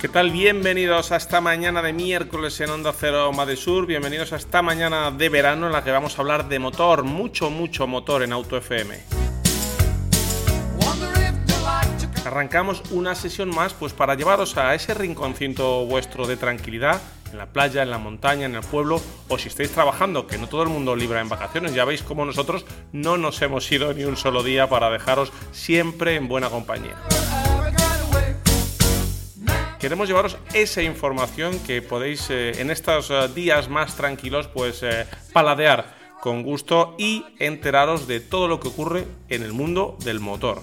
¿Qué tal? Bienvenidos a esta mañana de miércoles en Onda Cero Madrid Sur. Bienvenidos a esta mañana de verano en la que vamos a hablar de motor, mucho, mucho motor en Auto FM. Arrancamos una sesión más pues para llevaros a ese rinconcito vuestro de tranquilidad en la playa, en la montaña, en el pueblo, o si estáis trabajando, que no todo el mundo libra en vacaciones, ya veis como nosotros no nos hemos ido ni un solo día para dejaros siempre en buena compañía. Queremos llevaros esa información que podéis eh, en estos eh, días más tranquilos pues eh, paladear con gusto y enteraros de todo lo que ocurre en el mundo del motor.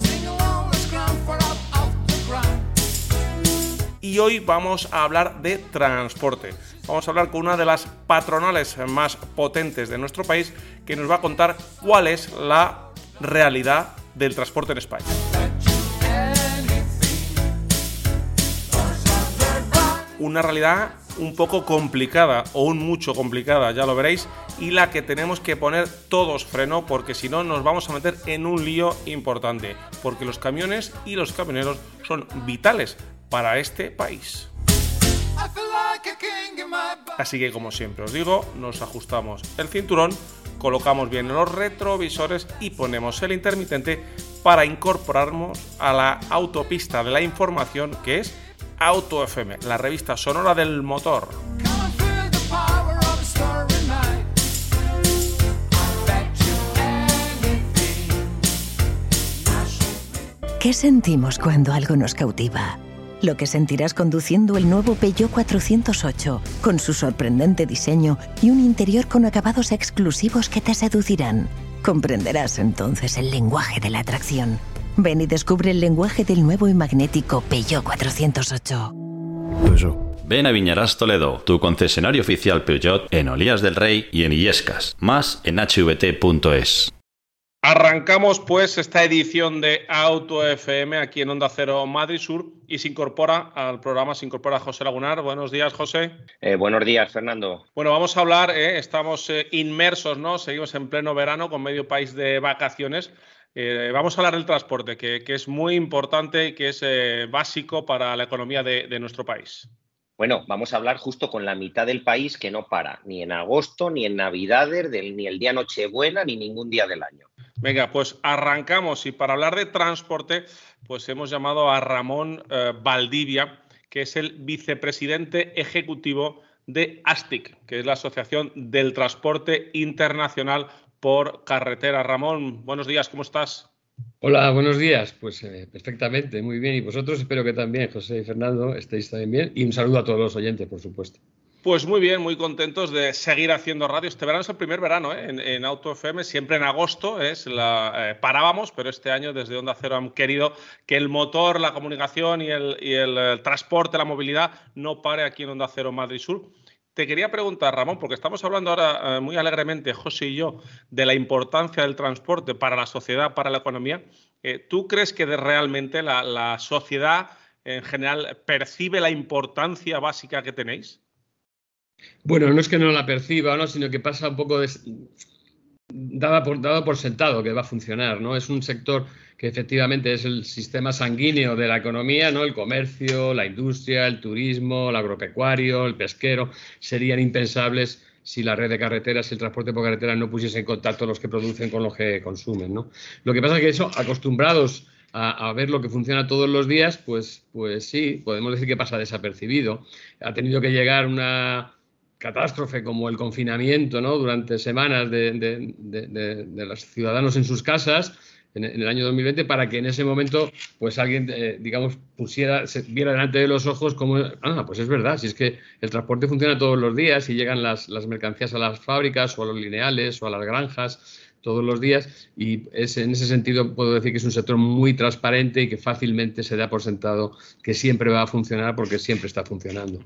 Y hoy vamos a hablar de transporte. Vamos a hablar con una de las patronales más potentes de nuestro país que nos va a contar cuál es la realidad del transporte en España. Una realidad un poco complicada o un mucho complicada, ya lo veréis, y la que tenemos que poner todos freno porque si no nos vamos a meter en un lío importante, porque los camiones y los camioneros son vitales para este país. Así que como siempre os digo, nos ajustamos el cinturón, colocamos bien los retrovisores y ponemos el intermitente para incorporarnos a la autopista de la información que es Auto FM, la revista sonora del motor. ¿Qué sentimos cuando algo nos cautiva? Lo que sentirás conduciendo el nuevo Peugeot 408, con su sorprendente diseño y un interior con acabados exclusivos que te seducirán. Comprenderás entonces el lenguaje de la atracción. Ven y descubre el lenguaje del nuevo y magnético Peugeot 408. Ven a Viñarás Toledo, tu concesionario oficial Peugeot en Olías del Rey y en Illescas. Más en hvt.es. Arrancamos pues esta edición de Auto FM aquí en Onda Cero Madrid Sur y se incorpora al programa, se incorpora José Lagunar. Buenos días, José. Eh, buenos días, Fernando. Bueno, vamos a hablar, eh, estamos eh, inmersos, ¿no? Seguimos en pleno verano con medio país de vacaciones. vamos a hablar del transporte, que, es muy importante y que es básico para la economía de, nuestro país. Bueno, vamos a hablar justo con la mitad del país que no para, ni en agosto, ni en Navidades, ni el día Nochebuena, ni ningún día del año. Venga, pues arrancamos y para hablar de transporte, pues hemos llamado a Ramón eh, Valdivia, que es el vicepresidente ejecutivo de ASTIC, que es la Asociación del Transporte Internacional por Carretera. Ramón, buenos días, ¿cómo estás? Hola, buenos días. Pues eh, perfectamente, muy bien. Y vosotros espero que también, José y Fernando, estéis también bien. Y un saludo a todos los oyentes, por supuesto. Pues muy bien, muy contentos de seguir haciendo radio. Este verano es el primer verano ¿eh? en, Auto FM, siempre en agosto es la, eh, parábamos, pero este año desde Onda Cero han querido que el motor, la comunicación y el, transporte, la movilidad no pare aquí en Onda Cero Madrid Sur. Te quería preguntar, Ramón, porque estamos hablando ahora eh, muy alegremente, José y yo, de la importancia del transporte para la sociedad, para la economía. ¿Tú crees que realmente la, sociedad en general percibe la importancia básica que tenéis? Bueno, no es que no la perciba, ¿no? sino que pasa un poco dada por, dado por sentado que va a funcionar. ¿no? Es un sector que efectivamente es el sistema sanguíneo de la economía, ¿no? el comercio, la industria, el turismo, el agropecuario, el pesquero, serían impensables si la red de carreteras y el transporte por carretera no pusiese en contacto los que producen con los que consumen. ¿no? Lo que pasa es que eso, acostumbrados a, a, ver lo que funciona todos los días, pues, pues sí, podemos decir que pasa desapercibido. Ha tenido que llegar una, catástrofe como el confinamiento ¿no? durante semanas de, los ciudadanos en sus casas en, el año 2020 para que en ese momento pues alguien eh, digamos pusiera se viera delante de los ojos como ah pues es verdad si es que el transporte funciona todos los días y llegan las, las mercancías a las fábricas o a los lineales o a las granjas todos los días y es, en ese sentido puedo decir que es un sector muy transparente y que fácilmente se da por sentado que siempre va a funcionar porque siempre está funcionando.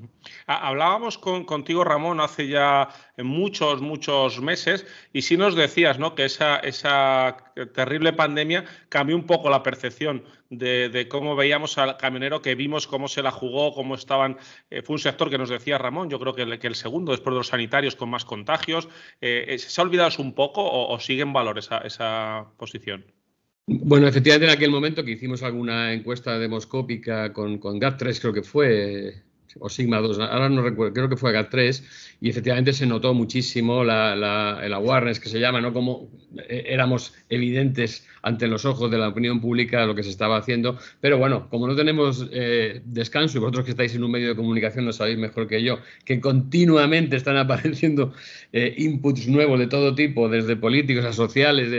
Hablábamos con, contigo, Ramón, hace ya muchos, muchos meses y sí nos decías ¿no? que esa, esa terrible pandemia cambió un poco la percepción de, cómo veíamos al camionero, que vimos cómo se la jugó, cómo estaban. Eh, fue un sector que nos decía Ramón, yo creo que el, que el segundo, después de los sanitarios con más contagios. Eh, eh, ¿Se ha olvidado un poco o, sigue en valor esa, esa posición? Bueno, efectivamente en aquel momento que hicimos alguna encuesta demoscópica con, con GAP3, creo que fue, o Sigma 2, ahora no recuerdo, creo que fue GAT3, y efectivamente se notó muchísimo la, la, el awareness que se llama, ¿no? Como eh, éramos evidentes ante los ojos de la opinión pública lo que se estaba haciendo, pero bueno, como no tenemos eh, descanso, y vosotros que estáis en un medio de comunicación lo sabéis mejor que yo, que continuamente están apareciendo eh, inputs nuevos de todo tipo, desde políticos a sociales,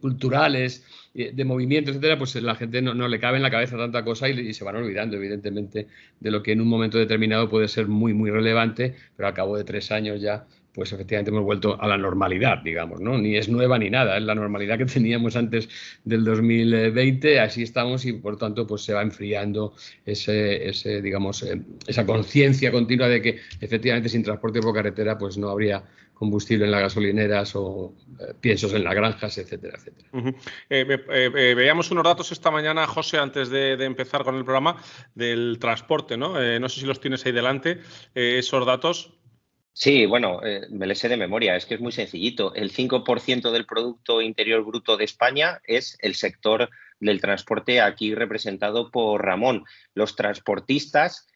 culturales, de movimiento, etcétera, pues la gente no, le cabe en la cabeza tanta cosa y, se van olvidando, evidentemente, de lo que en un momento determinado puede ser muy, muy relevante, pero al cabo de tres años ya, pues efectivamente hemos vuelto a la normalidad, digamos, ¿no? Ni es nueva ni nada, es la normalidad que teníamos antes del 2020, así estamos y por tanto pues se va enfriando ese, ese digamos, eh, esa conciencia continua de que efectivamente sin transporte por carretera pues no habría combustible en las gasolineras o eh, piensos en las granjas, etcétera, etcétera. Eh, eh, veíamos unos datos esta mañana, José, antes de, empezar con el programa, del transporte, ¿no? no sé si los tienes ahí delante, esos datos. Sí, bueno, me les sé de memoria, es que es muy sencillito. El 5% del Producto Interior Bruto de España es el sector del transporte aquí representado por Ramón. Los transportistas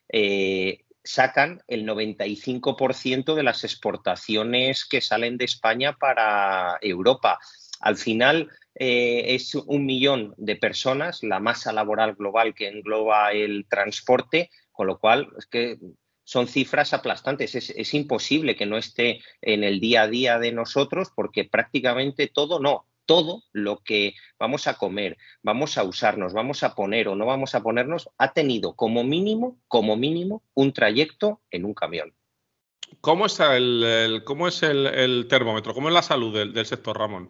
sacan el 95% de las exportaciones que salen de España para Europa. Al final eh, es un millón de personas, la masa laboral global que engloba el transporte, con lo cual es que son cifras aplastantes. es, imposible que no esté en el día a día de nosotros porque prácticamente todo no, todo lo que vamos a comer, vamos a usarnos, vamos a poner o no vamos a ponernos, ha tenido como mínimo, como mínimo, un trayecto en un camión. ¿Cómo está el, cómo es el, termómetro? ¿Cómo es la salud del, sector, Ramón?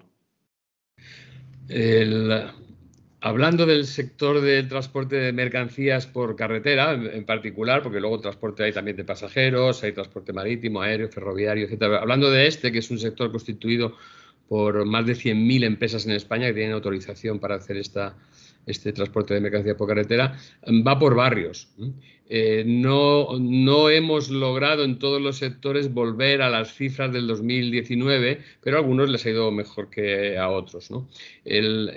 hablando del sector del transporte de mercancías por carretera, en, particular, porque luego transporte hay también de pasajeros, hay transporte marítimo, aéreo, ferroviario, etc. Hablando de este, que es un sector constituido por más de 100.000 empresas en España que tienen autorización para hacer esta, este transporte de mercancía por carretera, va por barrios. Eh, no, hemos logrado en todos los sectores volver a las cifras del 2019, pero a algunos les ha ido mejor que a otros. El,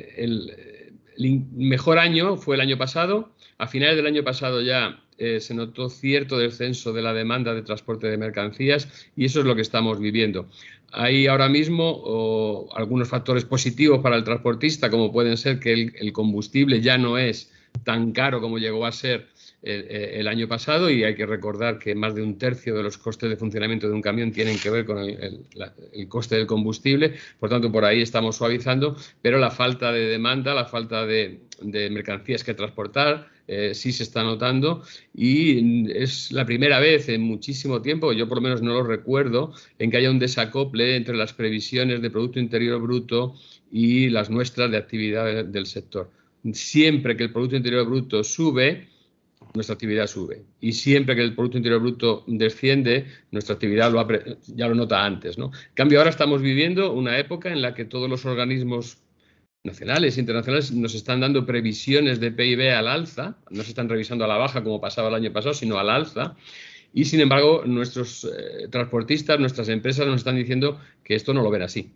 el mejor año fue el año pasado. A finales del año pasado ya eh, se notó cierto descenso de la demanda de transporte de mercancías y eso es lo que estamos viviendo. Hay ahora mismo algunos factores positivos para el transportista, como pueden ser que el, combustible ya no es tan caro como llegó a ser el, año pasado y hay que recordar que más de un tercio de los costes de funcionamiento de un camión tienen que ver con el, coste del combustible, por tanto por ahí estamos suavizando, pero la falta de demanda, la falta de mercancías que transportar, eh, sí se está notando y es la primera vez en muchísimo tiempo, yo por lo menos no lo recuerdo, en que haya un desacople entre las previsiones de Producto Interior Bruto y las nuestras de actividad del sector. Siempre que el Producto Interior Bruto sube, nuestra actividad sube. Y siempre que el Producto Interior Bruto desciende, nuestra actividad lo ya lo nota antes. ¿no? En cambio, ahora estamos viviendo una época en la que todos los organismos nacionales e internacionales nos están dando previsiones de PIB al alza, no se están revisando a la baja como pasaba el año pasado, sino al alza. Y sin embargo, nuestros eh, transportistas, nuestras empresas nos están diciendo que esto no lo ven así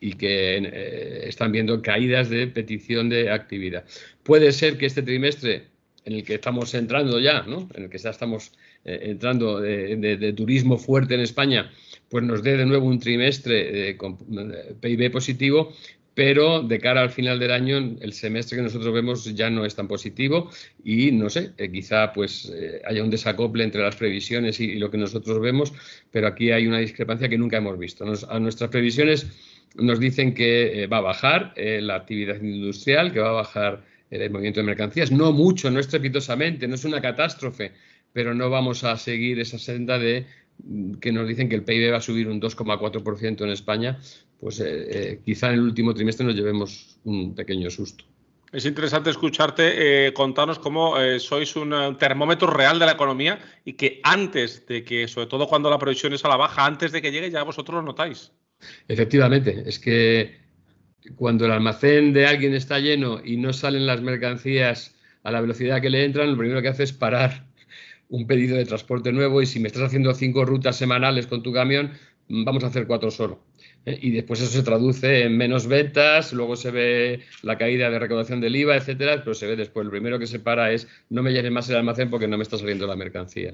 y que eh, están viendo caídas de petición de actividad. Puede ser que este trimestre en el que estamos entrando ya, ¿no? en el que ya estamos eh, entrando de, turismo fuerte en España, pues nos dé de nuevo un trimestre con PIB positivo, pero de cara al final del año el semestre que nosotros vemos ya no es tan positivo y no sé, eh, quizá pues eh, haya un desacople entre las previsiones y, lo que nosotros vemos, pero aquí hay una discrepancia que nunca hemos visto. a nuestras previsiones nos dicen que eh, va a bajar la actividad industrial, que va a bajar el movimiento de mercancías, no mucho, no estrepitosamente, no es una catástrofe, pero no vamos a seguir esa senda de mm, que nos dicen que el PIB va a subir un 2,4% en España, pues eh, eh, quizá en el último trimestre nos llevemos un pequeño susto. Es interesante escucharte eh, contarnos cómo sois un termómetro real de la economía y que antes de que, sobre todo cuando la previsión es a la baja, antes de que llegue ya vosotros lo notáis. Efectivamente, es que cuando el almacén de alguien está lleno y no salen las mercancías a la velocidad que le entran, lo primero que hace es parar un pedido de transporte nuevo y si me estás haciendo cinco rutas semanales con tu camión, vamos a hacer cuatro solo ¿eh? y después eso se traduce en menos ventas, luego se ve la caída de recaudación del IVA, etcétera, pero se ve después. Lo primero que se para es no me llenes más el almacén porque no me está saliendo la mercancía.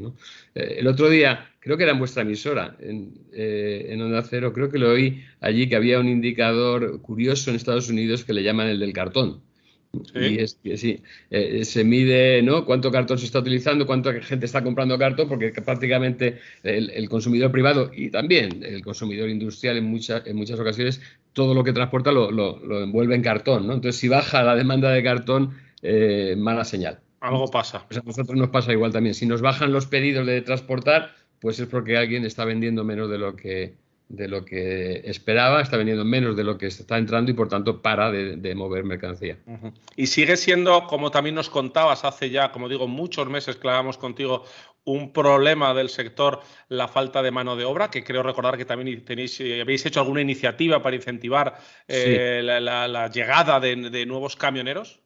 Eh, el otro día, creo que era en vuestra emisora, en, eh, en Onda Cero, creo que lo oí allí que había un indicador curioso en Estados Unidos que le llaman el del cartón. Y es que sí, eh, se mide ¿no? cuánto cartón se está utilizando, cuánta gente está comprando cartón, porque prácticamente el, consumidor privado y también el consumidor industrial en, muchas en muchas ocasiones, todo lo que transporta lo, lo, envuelve en cartón. ¿no? Entonces, si baja la demanda de cartón, eh, mala señal. Algo pasa. Pues a nosotros nos pasa igual también. Si nos bajan los pedidos de transportar, pues es porque alguien está vendiendo menos de lo que, de lo que esperaba, está vendiendo menos de lo que está entrando y por tanto para de, mover mercancía. Y sigue siendo, como también nos contabas hace ya, como digo, muchos meses que hablábamos contigo, un problema del sector la falta de mano de obra, que creo recordar que también tenéis, eh, habéis hecho alguna iniciativa para incentivar eh, la, llegada de, nuevos camioneros.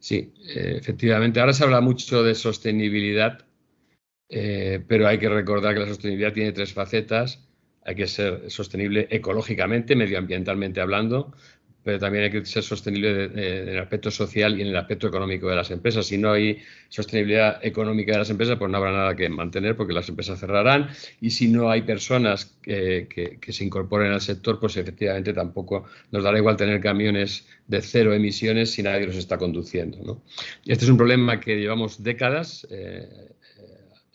Sí, eh, efectivamente. Ahora se habla mucho de sostenibilidad, pero hay que recordar que la sostenibilidad tiene tres facetas hay que ser sostenible ecológicamente, medioambientalmente hablando, pero también hay que ser sostenible en el aspecto social y en el aspecto económico de las empresas. Si no hay sostenibilidad económica de las empresas, pues no habrá nada que mantener porque las empresas cerrarán. Y si no hay personas que, se incorporen al sector, pues efectivamente tampoco nos dará igual tener camiones de cero emisiones si nadie los está conduciendo. este es un problema que llevamos décadas eh, eh,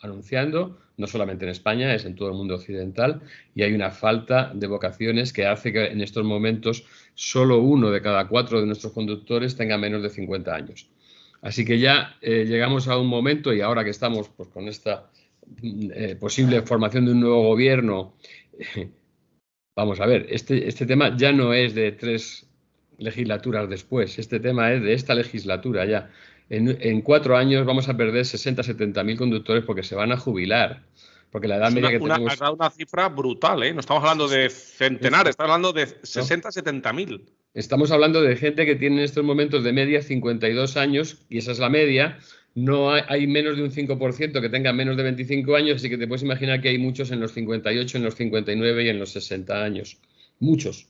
anunciando no solamente en España, es en todo el mundo occidental, y hay una falta de vocaciones que hace que en estos momentos solo uno de cada cuatro de nuestros conductores tenga menos de 50 años. Así que ya eh, llegamos a un momento, y ahora que estamos pues, con esta eh, posible formación de un nuevo gobierno, vamos a ver, este, este tema ya no es de tres legislaturas después, este tema es de esta legislatura ya en, cuatro años vamos a perder 60, 70 mil conductores porque se van a jubilar. Porque la edad media que tenemos. Una, una cifra brutal, ¿eh? No estamos hablando de centenares, estamos hablando de 60, 70 mil. Estamos hablando de gente que tiene en estos momentos de media 52 años, y esa es la media. No hay, menos de un 5% que tenga menos de 25 años, así que te puedes imaginar que hay muchos en los 58, en los 59 y en los 60 años. Muchos.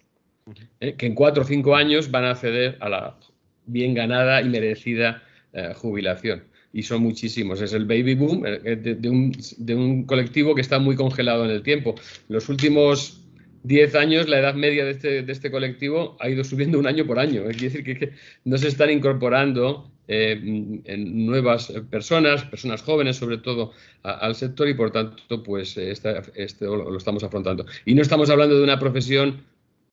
¿eh? Que en cuatro o cinco años van a acceder a la bien ganada y merecida eh, jubilación. Y son muchísimos. Es el baby boom eh, de, un, colectivo que está muy congelado en el tiempo. Los últimos 10 años, la edad media de este, este, colectivo ha ido subiendo un año por año. Es decir, que, no se están incorporando eh, nuevas personas, personas jóvenes sobre todo, al sector y por tanto, pues este, lo, estamos afrontando. Y no estamos hablando de una profesión,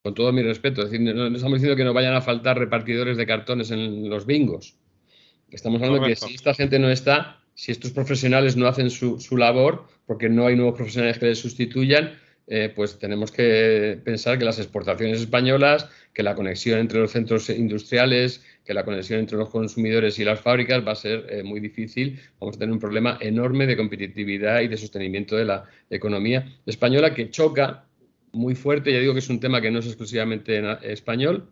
con todo mi respeto, es decir, no estamos diciendo que no vayan a faltar repartidores de cartones en los bingos. Estamos hablando de que si esta gente no está, si estos profesionales no hacen su, labor, porque no hay nuevos profesionales que les sustituyan, eh, pues tenemos que pensar que las exportaciones españolas, que la conexión entre los centros industriales, que la conexión entre los consumidores y las fábricas va a ser eh, muy difícil. Vamos a tener un problema enorme de competitividad y de sostenimiento de la economía española que choca muy fuerte. Ya digo que es un tema que no es exclusivamente en español,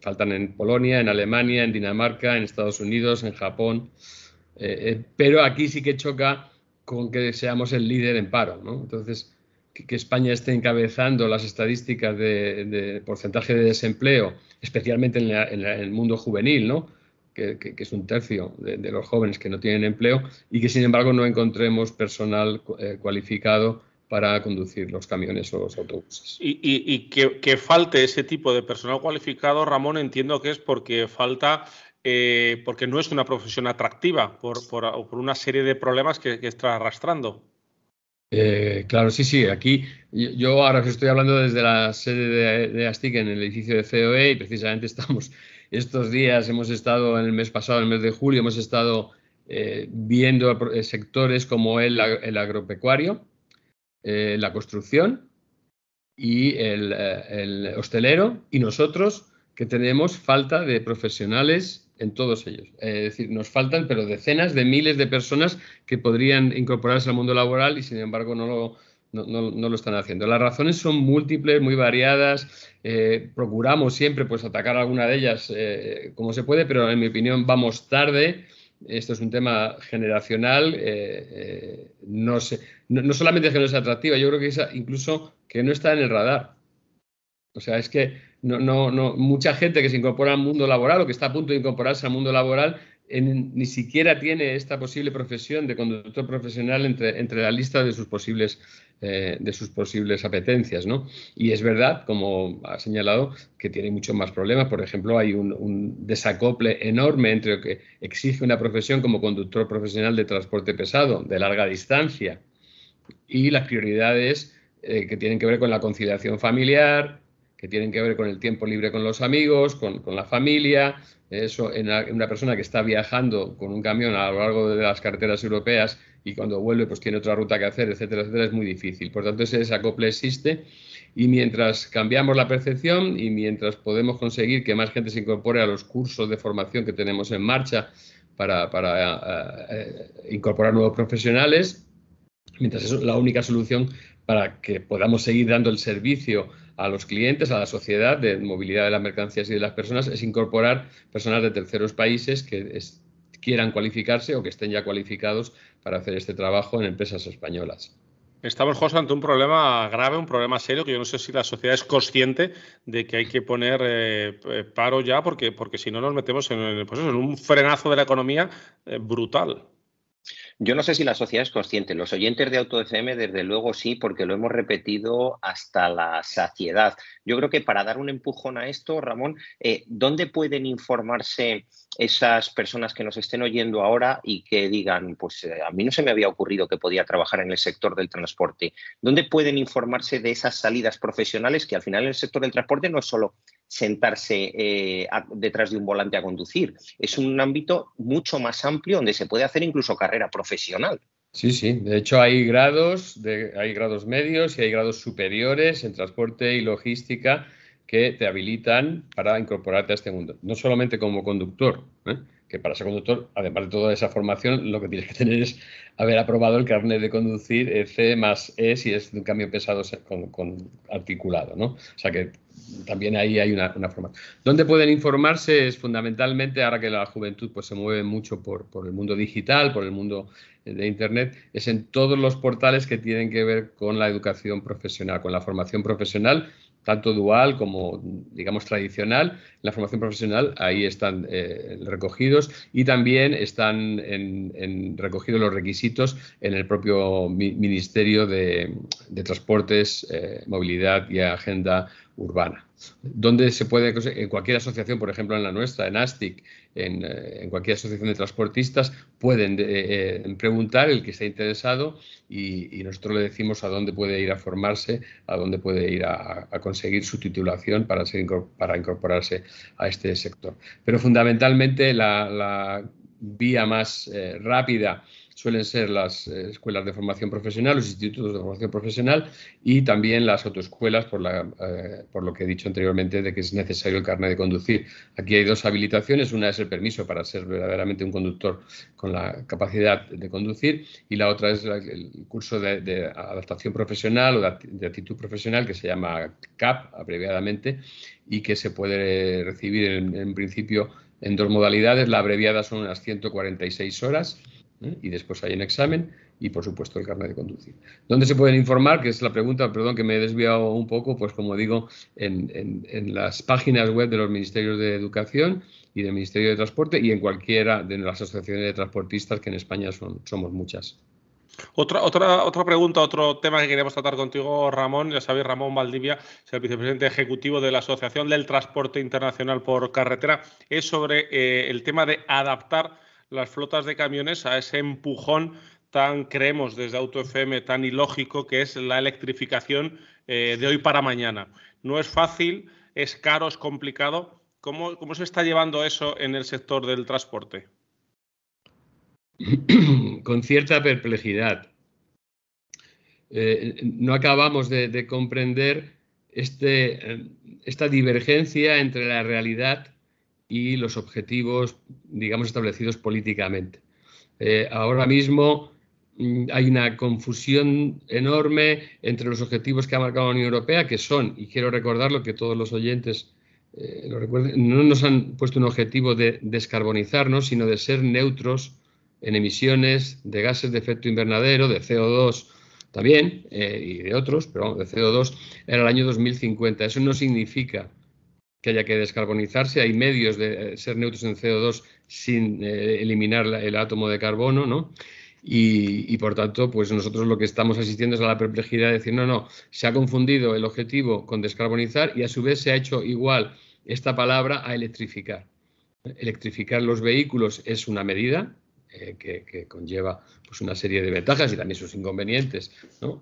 faltan en Polonia, en Alemania, en Dinamarca, en Estados Unidos, en Japón. Eh, eh, pero aquí sí que choca con que seamos el líder en paro. ¿no? Entonces, que, España esté encabezando las estadísticas de, porcentaje de desempleo, especialmente en, el mundo juvenil, ¿no? Que, es un tercio de, los jóvenes que no tienen empleo, y que sin embargo no encontremos personal eh, cualificado para conducir los camiones o los autobuses. Y, que, falte ese tipo de personal cualificado, Ramón, entiendo que es porque falta, eh, porque no es una profesión atractiva por, una serie de problemas que, está arrastrando. Eh, claro, sí, sí. Aquí yo ahora que estoy hablando desde la sede de, ASTIC en el edificio de COE y precisamente estamos estos días, hemos estado en el mes pasado, en el mes de julio, hemos estado eh, viendo sectores como el agropecuario, eh, la construcción y el, eh, el, hostelero y nosotros que tenemos falta de profesionales en todos ellos. es decir, nos faltan, pero decenas de miles de personas que podrían incorporarse al mundo laboral y sin embargo no lo, no, lo están haciendo. Las razones son múltiples, muy variadas. Eh, procuramos siempre pues, atacar alguna de ellas como se puede, pero en mi opinión vamos tarde esto es un tema generacional, eh, eh, no, sé, no, solamente es que no sea atractiva, yo creo que es incluso que no está en el radar. O sea, es que no, no, no, mucha gente que se incorpora al mundo laboral o que está a punto de incorporarse al mundo laboral ni siquiera tiene esta posible profesión de conductor profesional entre, entre la lista de sus posibles eh, de sus posibles apetencias, ¿no? Y es verdad, como ha señalado, que tiene muchos más problemas. Por ejemplo, hay un, desacople enorme entre lo que exige una profesión como conductor profesional de transporte pesado, de larga distancia, y las prioridades eh, que tienen que ver con la conciliación familiar, que tienen que ver con el tiempo libre con los amigos, con, con la familia, eso en una persona que está viajando con un camión a lo largo de las carreteras europeas y cuando vuelve pues tiene otra ruta que hacer, etcétera, etcétera, es muy difícil. Por tanto, ese desacople existe y mientras cambiamos la percepción y mientras podemos conseguir que más gente se incorpore a los cursos de formación que tenemos en marcha para, para eh, incorporar nuevos profesionales, mientras eso es la única solución para que podamos seguir dando el servicio a los clientes, a la sociedad de movilidad de las mercancías y de las personas, es incorporar personas de terceros países que quieran cualificarse o que estén ya cualificados para hacer este trabajo en empresas españolas. Estamos, José, ante un problema grave, un problema serio, que yo no sé si la sociedad es consciente de que hay que poner eh, paro ya, porque, porque si no nos metemos en, pues en un frenazo de la economía eh, brutal. Yo no sé si la sociedad es consciente. Los oyentes de AutoFM, desde luego sí, porque lo hemos repetido hasta la saciedad. Yo creo que para dar un empujón a esto, Ramón, eh, ¿dónde pueden informarse esas personas que nos estén oyendo ahora y que digan, pues eh, a mí no se me había ocurrido que podía trabajar en el sector del transporte? ¿Dónde pueden informarse de esas salidas profesionales que al final en el sector del transporte no es solo sentarse eh, detrás de un volante a conducir. Es un ámbito mucho más amplio donde se puede hacer incluso carrera profesional. Sí, sí. De hecho, hay grados, hay grados medios y hay grados superiores en transporte y logística que te habilitan para incorporarte a este mundo. No solamente como conductor, ¿eh? que para ser conductor, además de toda esa formación, lo que tienes que tener es haber aprobado el carnet de conducir C más E si es de un cambio pesado con, articulado, ¿no? O sea que también ahí hay una, formación. ¿Dónde pueden informarse? Es fundamentalmente, ahora que la juventud pues, se mueve mucho por, por el mundo digital, por el mundo de Internet, es en todos los portales que tienen que ver con la educación profesional, con la formación profesional tanto dual como, digamos, tradicional. La formación profesional ahí están eh, recogidos y también están en, recogidos los requisitos en el propio Ministerio de, Transportes, eh, Movilidad y Agenda Urbana donde se puede, en cualquier asociación, por ejemplo en la nuestra, en ASTIC, en, eh, cualquier asociación de transportistas, pueden eh, eh, preguntar el que esté interesado y, nosotros le decimos a dónde puede ir a formarse, a dónde puede ir a, conseguir su titulación para, para incorporarse a este sector. Pero fundamentalmente la, vía más rápida suelen ser las eh, escuelas de formación profesional, los institutos de formación profesional y también las autoescuelas, por, la, eh, por lo que he dicho anteriormente de que es necesario el carnet de conducir. Aquí hay dos habilitaciones, una es el permiso para ser verdaderamente un conductor con la capacidad de conducir y la otra es el curso de, adaptación profesional o de, actitud profesional que se llama CAP, abreviadamente, y que se puede recibir en, en principio en dos modalidades. La abreviada son unas 146 horas ¿eh? y después hay un examen y, por supuesto, el carnet de conducir. ¿Dónde se pueden informar? Que es la pregunta, perdón, que me he desviado un poco, pues como digo, en, las páginas web de los Ministerios de Educación y del Ministerio de Transporte y en cualquiera de las asociaciones de transportistas, que en España son, somos muchas. Otra, otra, otra pregunta, otro tema que queremos tratar contigo, Ramón. Ya sabéis, Ramón Valdivia es el vicepresidente ejecutivo de la Asociación del Transporte Internacional por Carretera. Es sobre eh, el tema de adaptar las flotas de camiones a ese empujón tan, creemos desde AutoFM, tan ilógico que es la electrificación eh, de hoy para mañana. No es fácil, es caro, es complicado. ¿Cómo, cómo se está llevando eso en el sector del transporte? Con cierta perplejidad. Eh, no acabamos de, comprender este, eh, esta divergencia entre la realidad y los objetivos, digamos, establecidos políticamente. Eh, ahora mismo mm, hay una confusión enorme entre los objetivos que ha marcado la Unión Europea, que son, y quiero recordarlo, que todos los oyentes eh, lo recuerden, no nos han puesto un objetivo de descarbonizarnos, sino de ser neutros en emisiones de gases de efecto invernadero, de CO2 también, eh, y de otros, pero de CO2, era el año 2050. Eso no significa que haya que descarbonizarse. Hay medios de ser neutros en CO2 sin eliminar el átomo de carbono, ¿no? Y, por tanto, pues nosotros lo que estamos asistiendo es a la perplejidad de decir, no, no, se ha confundido el objetivo con descarbonizar y a su vez se ha hecho igual esta palabra a electrificar. Electrificar los vehículos es una medida eh, que, conlleva pues, una serie de ventajas y también sus inconvenientes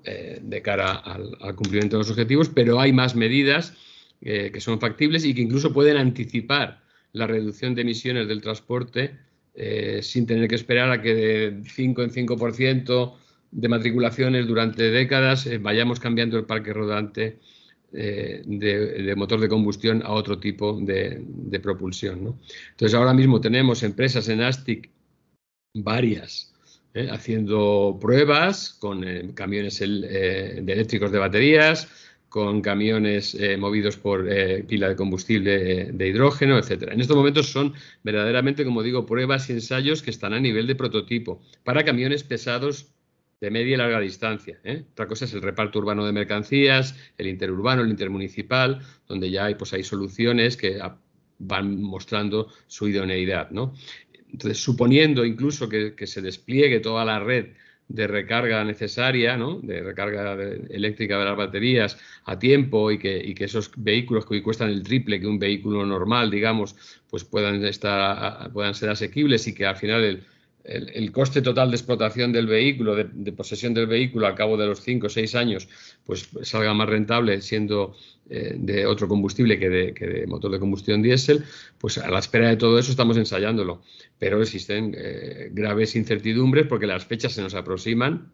eh, de cara al, cumplimiento de los objetivos, pero hay más medidas eh, que son factibles y que incluso pueden anticipar la reducción de emisiones del transporte eh, sin tener que esperar a que de 5 en 5% de matriculaciones durante décadas eh, vayamos cambiando el parque rodante de, motor de combustión a otro tipo de, propulsión. Entonces, ahora mismo tenemos empresas en ASTIC varias haciendo pruebas con camiones eléctricos de baterías, con camiones eh, movidos por eh, pila de combustible de hidrógeno, etcétera. En estos momentos son verdaderamente, como digo, pruebas y ensayos que están a nivel de prototipo para camiones pesados de media y larga distancia. ¿eh? Otra cosa es el reparto urbano de mercancías, el interurbano, el intermunicipal, donde ya hay, pues, hay soluciones que van mostrando su idoneidad. ¿no? Entonces, suponiendo incluso que se despliegue toda la red de recarga necesaria, ¿no? de recarga eléctrica de las baterías a tiempo y que, que, esos vehículos que hoy cuestan el triple que un vehículo normal, digamos, pues puedan, estar, puedan ser asequibles y que al final el, el, coste total de explotación del vehículo, de, posesión del vehículo al cabo de los 5 o 6 años, pues salga más rentable siendo eh, de otro combustible que de, motor de combustión diésel, pues a la espera de todo eso estamos ensayándolo. Pero existen eh, graves incertidumbres porque las fechas se nos aproximan.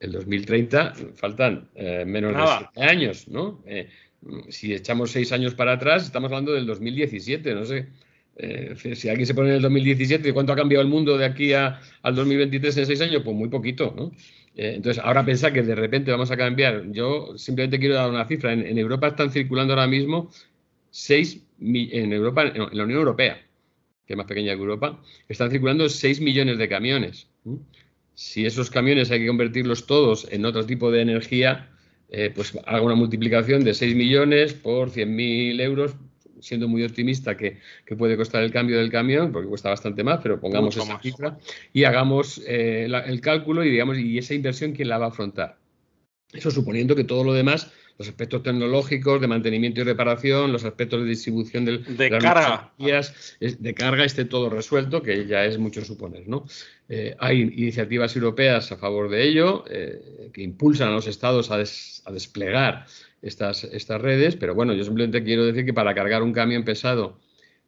El 2030 faltan eh, menos de 7 años, ¿no? si echamos 6 años para atrás, estamos hablando del 2017, no sé eh, si alguien se pone en el 2017, ¿cuánto ha cambiado el mundo de aquí a, al 2023 en seis años? Pues muy poquito, ¿no? Eh, entonces, ahora pensar que de repente vamos a cambiar, yo simplemente quiero dar una cifra. En, Europa están circulando ahora mismo seis, en Europa, en la Unión Europea, que es más pequeña que Europa, están circulando 6 millones de camiones. Si esos camiones hay que convertirlos todos en otro tipo de energía, eh, pues haga una multiplicación de 6 millones por 100.000 euros, siendo muy optimista que, puede costar el cambio del camión, porque cuesta bastante más, pero pongamos esa cifra y hagamos eh, el cálculo y digamos, y esa inversión, ¿quién la va a afrontar? Eso suponiendo que todo lo demás, los aspectos tecnológicos, de mantenimiento y reparación, los aspectos de distribución del, de, carga. de carga esté todo resuelto, que ya es mucho suponer. ¿no? Eh, hay iniciativas europeas a favor de ello, eh, que impulsan a los estados a, a desplegar estas, estas redes, pero bueno, yo simplemente quiero decir que para cargar un camión pesado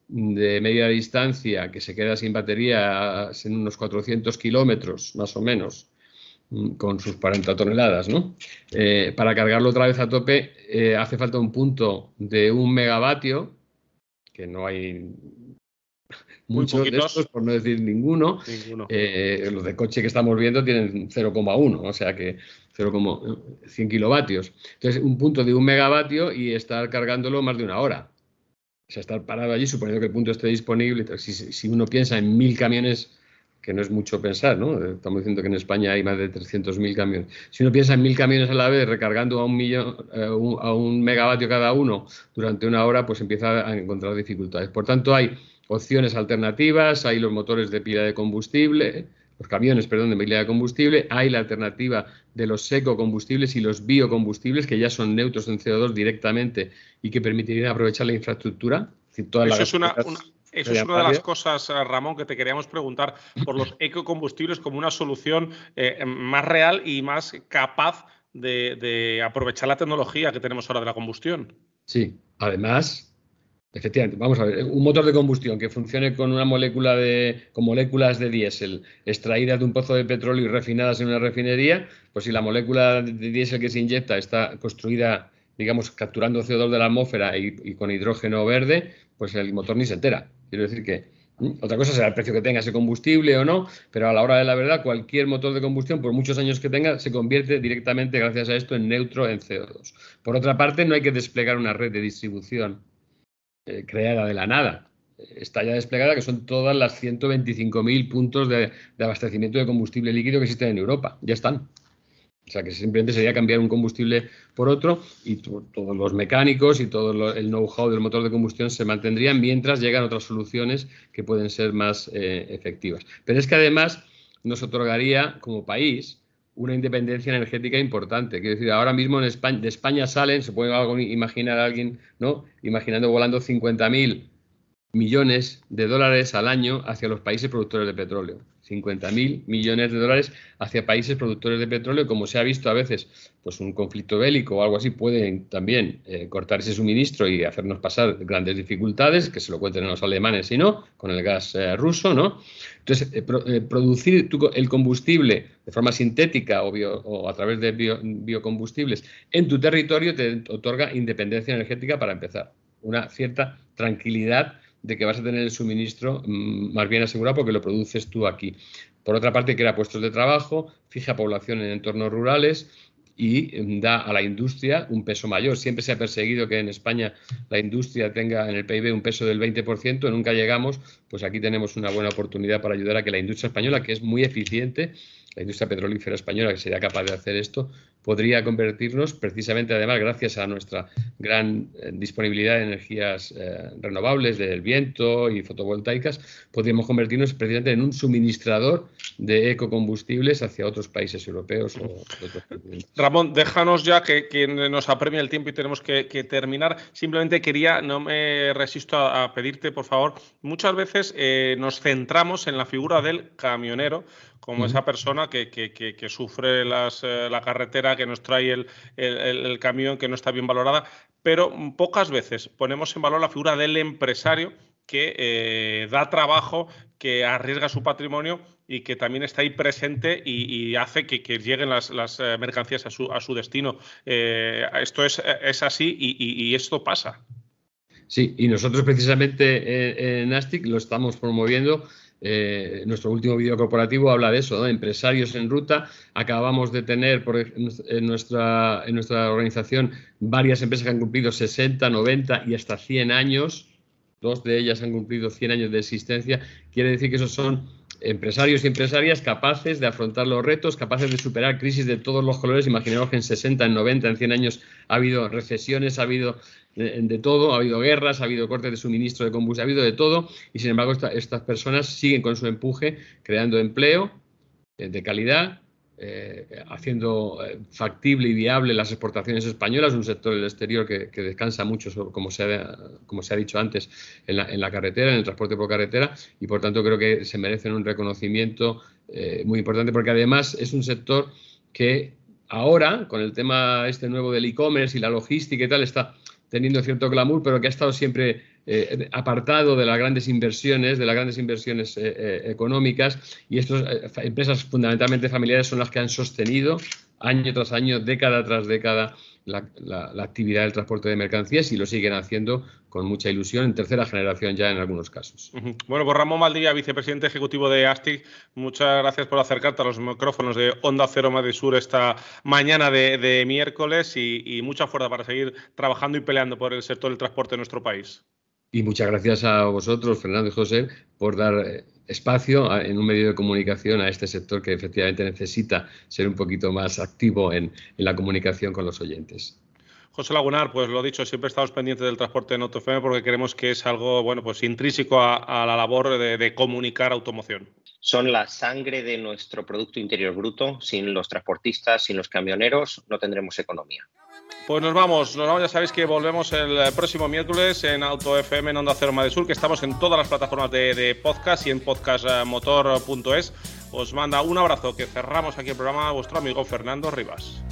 de media distancia que se queda sin batería en unos 400 kilómetros más o menos, mm, con sus 40 toneladas, ¿no? Eh, para cargarlo otra vez a tope eh, hace falta un punto de un megavatio, que no hay muchos de estos, por no decir ninguno. Eh, los de coche que estamos viendo tienen 0,1, o sea que 0,100 kilovatios. Entonces, un punto de un megavatio y estar cargándolo más de una hora. O sea, estar parado allí suponiendo que el punto esté disponible. Si, uno piensa en mil camiones, que no es mucho pensar, ¿no? Estamos diciendo que en España hay más de 300.000 camiones. Si uno piensa en mil camiones a la vez, recargando a un, millón, eh, a un megavatio cada uno durante una hora, pues empieza a encontrar dificultades. Por tanto, hay opciones alternativas, hay los motores de pila de combustible, los camiones, perdón, de pila de combustible, hay la alternativa de los secocombustibles y los biocombustibles, que ya son neutros en CO2 directamente y que permitirían aprovechar la infraestructura. Eso es una, de las cosas, eh, Ramón, que te queríamos preguntar por los ecocombustibles como una solución eh, más real y más capaz de aprovechar la tecnología que tenemos ahora de la combustión. Sí, además, Efectivamente, vamos a ver, un motor de combustión que funcione con una molécula de, con moléculas de diésel extraídas de un pozo de petróleo y refinadas en una refinería, pues si la molécula de diésel que se inyecta está construida, digamos, capturando CO2 de la atmósfera y, con hidrógeno verde, pues el motor ni se entera. Quiero decir que otra cosa será el precio que tenga ese combustible o no, pero a la hora de la verdad, cualquier motor de combustión, por muchos años que tenga, se convierte directamente, gracias a esto, en neutro en CO2. Por otra parte, no hay que desplegar una red de distribución eh, creada de la nada. Está ya desplegada, que son todas las 125.000 puntos de, abastecimiento de combustible líquido que existen en Europa. Ya están. O sea que simplemente sería cambiar un combustible por otro y todos los mecánicos y todo el know-how del motor de combustión se mantendrían mientras llegan otras soluciones que pueden ser más eh, efectivas. Pero es que además nos otorgaría como país una independencia energética importante. Quiero decir, ahora mismo en España, de España salen, se puede imaginar alguien, ¿no? Imaginando volando 50.000 millones de dólares al año hacia los países productores de petróleo. 50.000 millones de dólares hacia países productores de petróleo. Como se ha visto a veces, pues un conflicto bélico o algo así puede también eh, cortar ese suministro y hacernos pasar grandes dificultades, que se lo cuenten a los alemanes si no, con el gas eh, ruso, ¿no? Entonces, eh, producir el combustible de forma sintética o, a través de biocombustibles en tu territorio te otorga independencia energética para empezar, una cierta tranquilidad de que vas a tener el suministro mm, más bien asegurado porque lo produces tú aquí. Por otra parte, crea puestos de trabajo, fija población en entornos rurales y mm, da a la industria un peso mayor. Siempre se ha perseguido que en España la industria tenga en el PIB un peso del 20%, nunca llegamos, pues aquí tenemos una buena oportunidad para ayudar a que la industria española, que es muy eficiente, la industria petrolífera española que sería capaz de hacer esto, podría convertirnos precisamente, además, gracias a nuestra gran eh, disponibilidad de energías eh, renovables, del viento y fotovoltaicas, podríamos convertirnos precisamente en un suministrador de ecocombustibles hacia otros países europeos. Ramón, déjanos ya que, nos apremia el tiempo y tenemos que, terminar. Simplemente quería, no me resisto a, pedirte, por favor, muchas veces eh, nos centramos en la figura del camionero como esa persona que, que, sufre las, la carretera que nos trae el, camión, que no está bien valorada, pero pocas veces ponemos en valor la figura del empresario que eh, da trabajo, que arriesga su patrimonio y que también está ahí presente y, hace que, lleguen las, eh, mercancías a su, a su destino. Eh, esto es, es así y, esto pasa. Sí, y nosotros precisamente en Astic lo estamos promoviendo eh, nuestro último vídeo corporativo habla de eso, empresarios en ruta. Acabamos de tener en, nuestra, en nuestra organización varias empresas que han cumplido 60, 90 y hasta 100 años. Dos de ellas han cumplido 100 años de existencia. Quiere decir que esos son empresarios y empresarias capaces de afrontar los retos, capaces de superar crisis de todos los colores. Imaginemos que en 60, en 90, en 100 años ha habido recesiones, ha habido de, todo, ha habido guerras, ha habido cortes de suministro de combustible, ha habido de todo, y sin embargo estas personas siguen con su empuje, creando empleo eh, de calidad, eh, haciendo eh, factible y viable las exportaciones españolas, un sector del exterior que, descansa mucho, como, se ha, como se ha dicho antes, en la, carretera, en el transporte por carretera, y por tanto creo que se merecen un reconocimiento muy importante, porque además es un sector que ahora, con el tema este nuevo del e-commerce y la logística y tal, está teniendo cierto glamour, pero que ha estado siempre eh, apartado de las grandes inversiones, de las grandes inversiones eh, eh, económicas, y estas empresas fundamentalmente familiares son las que han sostenido año tras año, década tras década, la, actividad del transporte de mercancías y lo siguen haciendo con mucha ilusión en tercera generación ya en algunos casos. Bueno, pues Ramón Maldía, vicepresidente ejecutivo de ASTIC, muchas gracias por acercarte a los micrófonos de Onda Cero Madrid Sur esta mañana de, miércoles y, mucha fuerza para seguir trabajando y peleando por el sector del transporte en nuestro país. Y muchas gracias a vosotros, Fernando y José, por dar eh, espacio en un medio de comunicación a este sector que efectivamente necesita ser un poquito más activo en, la comunicación con los oyentes. José Lagunar, pues lo dicho, siempre estamos pendientes del transporte en AutoFM porque creemos que es algo, bueno, pues intrínseco a, la labor de, de, comunicar automoción. Son la sangre de nuestro Producto Interior Bruto. Sin los transportistas, sin los camioneros, no tendremos economía. Pues nos vamos, nos vamos, ya sabéis que volvemos el próximo miércoles en Auto FM en Onda Cero Madre Sur, que estamos en todas las plataformas de, podcast y en podcastmotor.es. Os manda un abrazo, que cerramos aquí el programa vuestro amigo Fernando Rivas.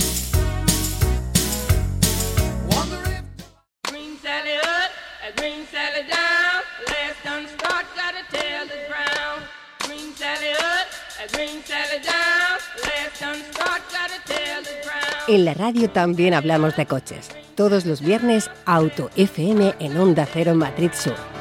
En la radio también hablamos de coches. Todos los viernes, Auto FM en Onda Cero Madrid Sur.